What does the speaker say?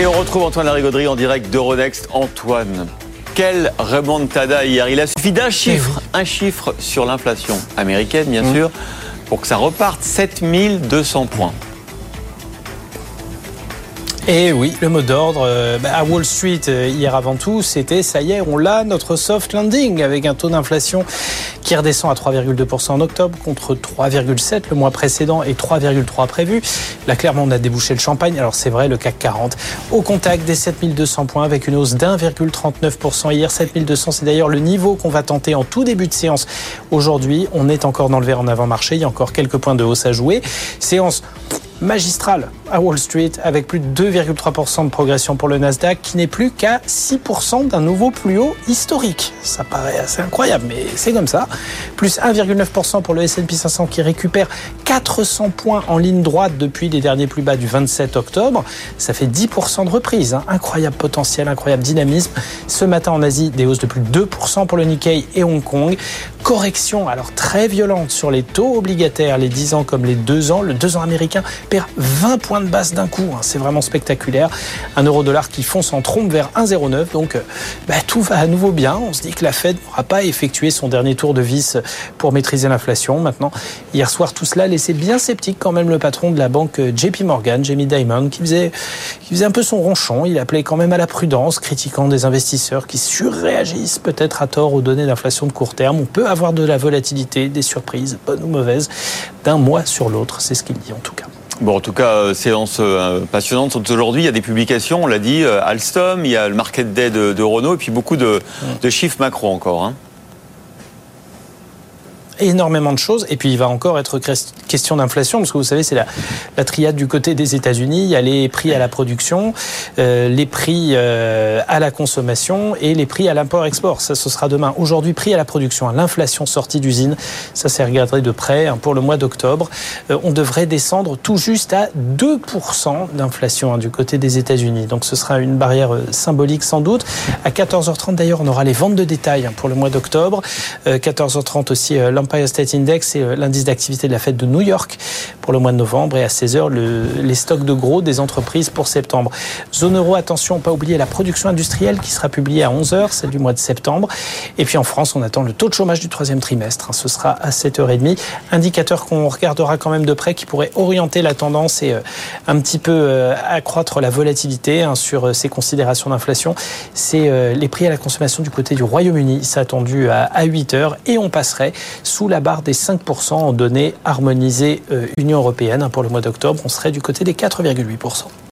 Et on retrouve Antoine Larigauderie en direct d'Euronext. Antoine, quel remontada hier? Il a suffi d'un chiffre, un chiffre sur l'inflation américaine, bien sûr, pour que ça reparte 7200 points. Et oui, le mot d'ordre euh, bah, à Wall Street euh, hier avant tout, c'était ça y est, on l'a, notre soft landing avec un taux d'inflation qui redescend à 3,2% en octobre contre 3,7 le mois précédent et 3,3 prévu. Là, clairement, on a débouché le champagne. Alors, c'est vrai, le CAC 40 au contact des 7200 points avec une hausse d'1,39% hier. 7200, c'est d'ailleurs le niveau qu'on va tenter en tout début de séance. Aujourd'hui, on est encore dans le vert en avant-marché. Il y a encore quelques points de hausse à jouer. Séance magistrale à Wall Street avec plus de 2,3% de progression pour le Nasdaq qui n'est plus qu'à 6% d'un nouveau plus haut historique. Ça paraît assez incroyable, mais c'est comme ça. Plus 1,9% pour le S&P 500 qui récupère 400 points en ligne droite depuis les derniers plus bas du 27 octobre. Ça fait 10% de reprise. hein. Incroyable potentiel, incroyable dynamisme. Ce matin en Asie, des hausses de plus de 2% pour le Nikkei et Hong Kong. Correction alors très violente sur les taux obligataires, les 10 ans comme les 2 ans. Le 2 ans américain perd 20 points de base d'un coup. hein. C'est vraiment spectaculaire. Un euro dollar qui fonce en trompe vers 1,09. Donc euh, bah, tout va à nouveau bien. On se dit que la Fed n'aura pas effectué son dernier tour de vis pour maîtriser l'inflation. Maintenant, hier soir, tout cela laissait bien sceptique quand même le patron de la banque euh, JP Morgan, Jamie Dimon, qui faisait, qui faisait un peu son ronchon. Il appelait quand même à la prudence, critiquant des investisseurs qui surréagissent peut-être à tort aux données d'inflation de court terme. On peut avoir de la volatilité, des surprises, bonnes ou mauvaises, d'un mois sur l'autre. C'est ce qu'il dit en tout cas. Bon, en tout cas, euh, séance euh, passionnante aujourd'hui. Il y a des publications, on l'a dit, euh, Alstom, il y a le Market Day de, de Renault, et puis beaucoup de, de chiffres macro encore. hein. Énormément de choses. Et puis, il va encore être question d'inflation, parce que vous savez, c'est la, triade du côté des États-Unis. Il y a les prix à la production, euh, les prix euh, à la consommation et les prix à l'import-export. Ça, ce sera demain. Aujourd'hui, prix à la production, hein, l'inflation sortie d'usine, ça c'est regardé de près hein, pour le mois d'octobre. Euh, on devrait descendre tout juste à 2% d'inflation hein, du côté des États-Unis. Donc, ce sera une barrière euh, symbolique sans doute. À 14h30 d'ailleurs, on aura les ventes de détail hein, pour le mois d'octobre. Euh, 14h30 aussi euh, l'Empire State Index et euh, l'indice d'activité de la fête de New York pour le mois de novembre. Et à 16h, le, les stocks de gros des entreprises pour septembre. Zone euro, attention, pas oublier la production industrielle qui sera publiée à 11h, celle du mois de septembre. Et puis en France, on attend le taux de chômage du troisième trimestre. hein. Ce sera à 7h30. Indicateur qu'on regardera quand même de près qui pourrait orienter la tendance et euh, un petit peu euh, accroître la volatilité hein, sur ces considérations d'inflation. C'est les prix à la consommation du côté du Royaume-Uni. C'est attendu à 8h et on passerait sous la barre des 5% en données harmonisées euh, Union européenne hein, pour le mois d'octobre. On serait du côté des 4,8%.